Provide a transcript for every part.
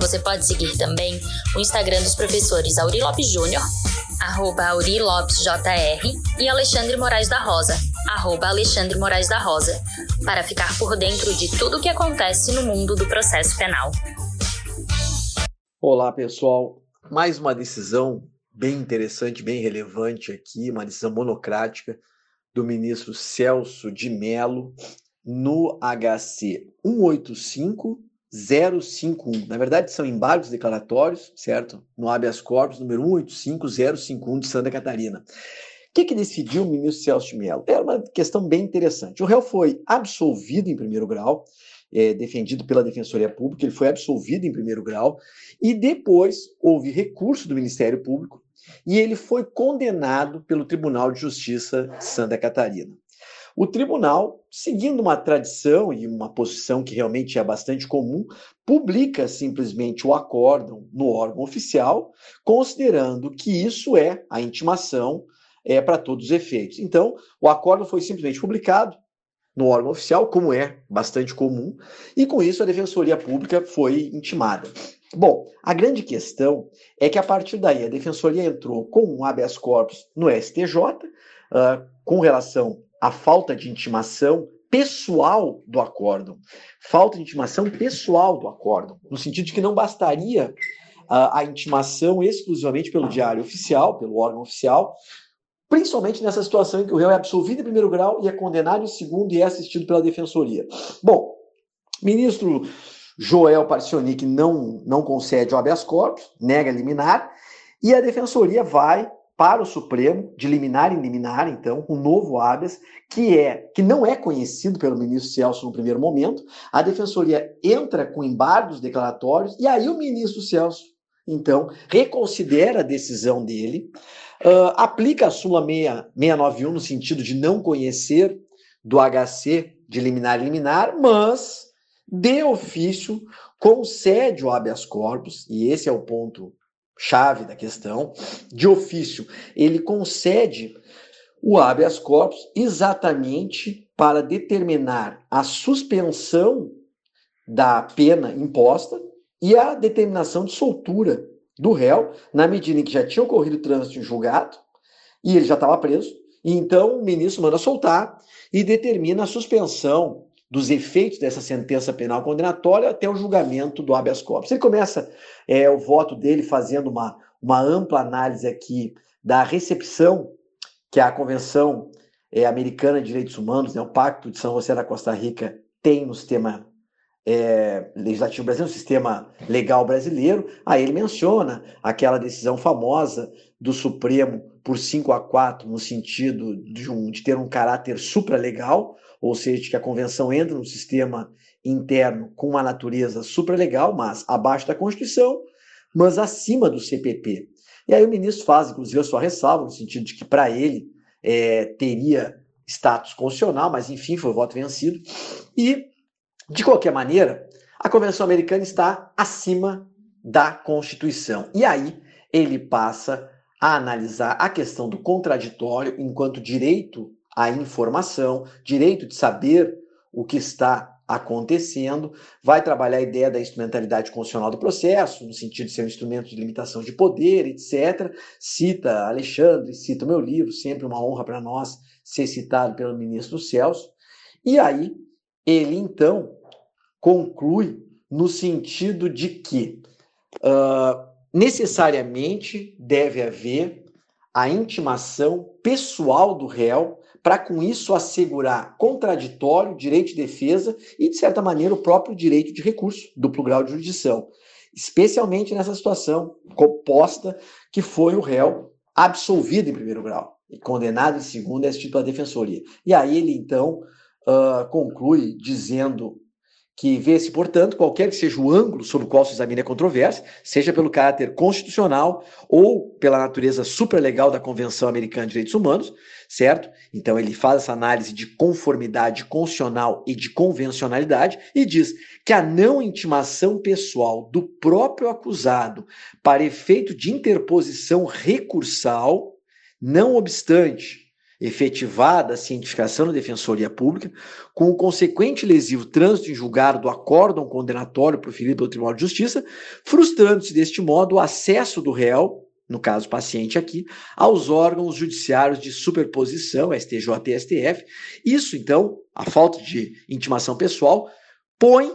Você pode seguir também o Instagram dos professores Auri Lopes Júnior, arroba Auri Lopes JR, e Alexandre Moraes da Rosa, arroba Alexandre Moraes da Rosa, para ficar por dentro de tudo o que acontece no mundo do processo penal. Olá, pessoal. Mais uma decisão bem interessante, bem relevante aqui, uma decisão monocrática do ministro Celso de Mello no HC 185051. Na verdade, são embargos declaratórios, certo? No habeas corpus número 185051 de Santa Catarina. O que, que decidiu o ministro Celso de Mello? Era uma questão bem interessante. O réu foi absolvido em primeiro grau, é, defendido pela Defensoria Pública, ele foi absolvido em primeiro grau, e depois houve recurso do Ministério Público e ele foi condenado pelo Tribunal de Justiça de Santa Catarina. O tribunal, seguindo uma tradição e uma posição que realmente é bastante comum, publica simplesmente o acórdão no órgão oficial, considerando que isso é a intimação é, para todos os efeitos. Então, o acórdão foi simplesmente publicado, no órgão oficial, como é bastante comum, e com isso a Defensoria Pública foi intimada. Bom, a grande questão é que a partir daí a Defensoria entrou com um habeas corpus no STJ uh, ah, com relação à falta de intimação pessoal do acórdão. Falta de intimação pessoal do acórdão, no sentido de que não bastaria uh, a intimação exclusivamente pelo diário oficial, pelo órgão oficial, principalmente nessa situação em que o réu é absolvido em primeiro grau e é condenado em segundo e é assistido pela defensoria. Bom, ministro Joel Parcionic não, não concede o habeas corpus, nega liminar, e a defensoria vai para o Supremo, de liminar em liminar, então, um novo habeas, que é que não é conhecido pelo ministro Celso no primeiro momento. A defensoria entra com embargos declaratórios, e aí o ministro Celso, então, reconsidera a decisão dele, Uh, aplica a súmula 691 no sentido de não conhecer do HC de liminar e liminar, mas de ofício concede o habeas corpus, e esse é o ponto chave da questão, de ofício, ele concede o habeas corpus exatamente para determinar a suspensão da pena imposta e a determinação de soltura do réu, na medida em que já tinha ocorrido o trânsito em julgado e ele já estava preso. E então o ministro manda soltar e determina a suspensão dos efeitos dessa sentença penal condenatória até o julgamento do habeas corpus. Ele começa é, o voto dele fazendo uma, uma ampla análise aqui da recepção que a Convenção é, Americana de Direitos Humanos, né, o Pacto de São José da Costa Rica, tem no sistema é, legislativo brasileiro, no sistema legal brasileiro, aí ele menciona aquela decisão famosa do Supremo por 5 a 4, no sentido de, um, de ter um caráter supralegal, ou seja, de que a convenção entra no sistema interno com uma natureza supralegal, mas abaixo da Constituição, mas acima do CPP. E aí o ministro faz, inclusive, a sua ressalva, no sentido de que, para ele, é, teria status constitucional, mas enfim, foi o voto vencido. E de qualquer maneira, a Convenção Americana está acima da Constituição. E aí ele passa a analisar a questão do contraditório enquanto direito à informação, direito de saber o que está acontecendo, vai trabalhar a ideia da instrumentalidade constitucional do processo, no sentido de ser um instrumento de limitação de poder, etc. Cita Alexandre, cita o meu livro, sempre uma honra para nós ser citado pelo ministro Celso. E aí ele então conclui no sentido de que uh, necessariamente deve haver a intimação pessoal do réu para com isso assegurar contraditório, direito de defesa e, de certa maneira, o próprio direito de recurso, duplo grau de jurisdição. Especialmente nessa situação composta que foi o réu absolvido em primeiro grau e condenado em segundo, esse tipo de defensoria. E aí ele, então, uh, conclui dizendo que vê-se, portanto, qualquer que seja o ângulo sobre o qual se examine a controvérsia, seja pelo caráter constitucional ou pela natureza superlegal da Convenção Americana de Direitos Humanos, certo? Então ele faz essa análise de conformidade constitucional e de convencionalidade e diz que a não intimação pessoal do próprio acusado para efeito de interposição recursal, não obstante efetivada a cientificação da Defensoria Pública, com o consequente lesivo trânsito em julgado do acórdão condenatório proferido pelo Tribunal de Justiça, frustrando-se deste modo o acesso do réu, no caso paciente aqui, aos órgãos judiciários de superposição, STJ e STF. Isso, então, a falta de intimação pessoal, põe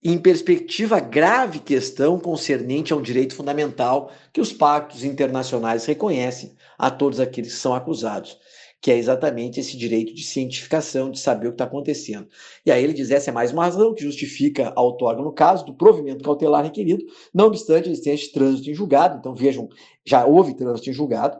em perspectiva a grave questão concernente a um direito fundamental que os pactos internacionais reconhecem a todos aqueles que são acusados que é exatamente esse direito de cientificação, de saber o que está acontecendo. E aí ele diz: essa é mais uma razão que justifica a outorga no caso do provimento cautelar requerido, não obstante a existência de trânsito em julgado. Então vejam, já houve trânsito em julgado.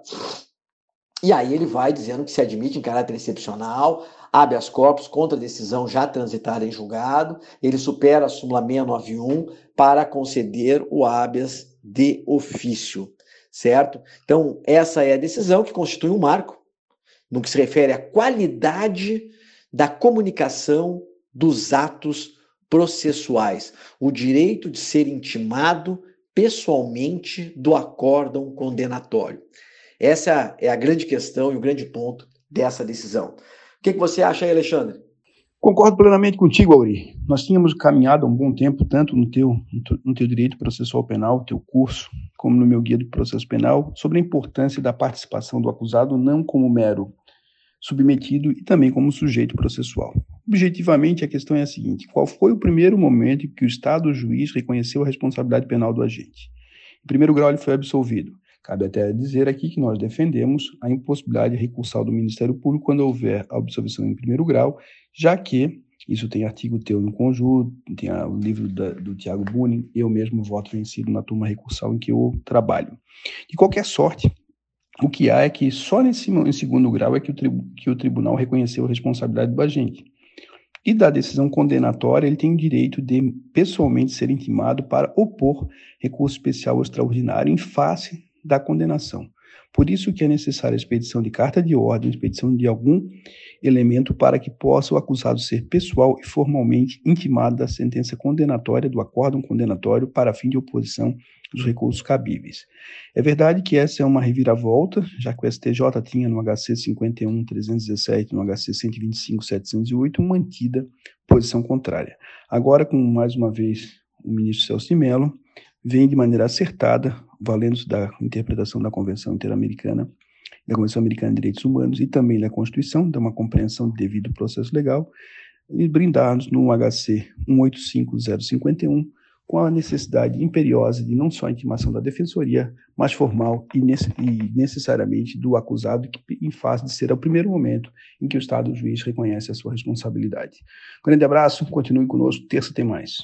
E aí ele vai dizendo que se admite em caráter excepcional, habeas corpus contra a decisão já transitada em julgado, ele supera a súmula 691 para conceder o habeas de ofício, certo? Então, essa é a decisão que constitui um marco no que se refere à qualidade da comunicação dos atos processuais, o direito de ser intimado pessoalmente do acórdão condenatório. Essa é a grande questão e o grande ponto dessa decisão. O que, você acha aí, Alexandre? Concordo plenamente contigo, Auri. Nós tínhamos caminhado há um bom tempo, tanto no teu, no teu direito processual penal, teu curso, como no meu guia do processo penal, sobre a importância da participação do acusado não como mero submetido e também como sujeito processual. Objetivamente, a questão é a seguinte: qual foi o primeiro momento em que o Estado o juiz reconheceu a responsabilidade penal do agente? Em primeiro grau, ele foi absolvido. Cabe até dizer aqui que nós defendemos a impossibilidade recursal do Ministério Público quando houver a absolvição em primeiro grau, já que isso tem artigo teu no conjunto, tem o livro da, do Tiago Bunin, eu mesmo voto vencido na turma recursal em que eu trabalho. De qualquer sorte, o que há é que só nesse em segundo grau é que o, que o tribunal reconheceu a responsabilidade do agente. E da decisão condenatória, ele tem o direito de pessoalmente ser intimado para opor recurso especial ou extraordinário em face da condenação. Por isso que é necessária a expedição de carta de ordem, expedição de algum elemento para que possa o acusado ser pessoal e formalmente intimado da sentença condenatória, do acórdão condenatório, para fim de oposição dos recursos cabíveis. É verdade que essa é uma reviravolta, já que o STJ tinha no HC 51.317, no HC 125.708, mantida posição contrária. Agora, com mais uma vez o ministro Celso de Mello, vem de maneira acertada, valendo-se da interpretação da Convenção Interamericana, da Convenção Americana de Direitos Humanos e também da Constituição, dá uma compreensão de devido processo legal, e brindar-nos no HC 185051 com a necessidade imperiosa de não só a intimação da defensoria, mas formal e, necessariamente do acusado, que em fase de ser o primeiro momento em que o Estado o juiz reconhece a sua responsabilidade. Grande abraço, continue conosco, terça tem mais.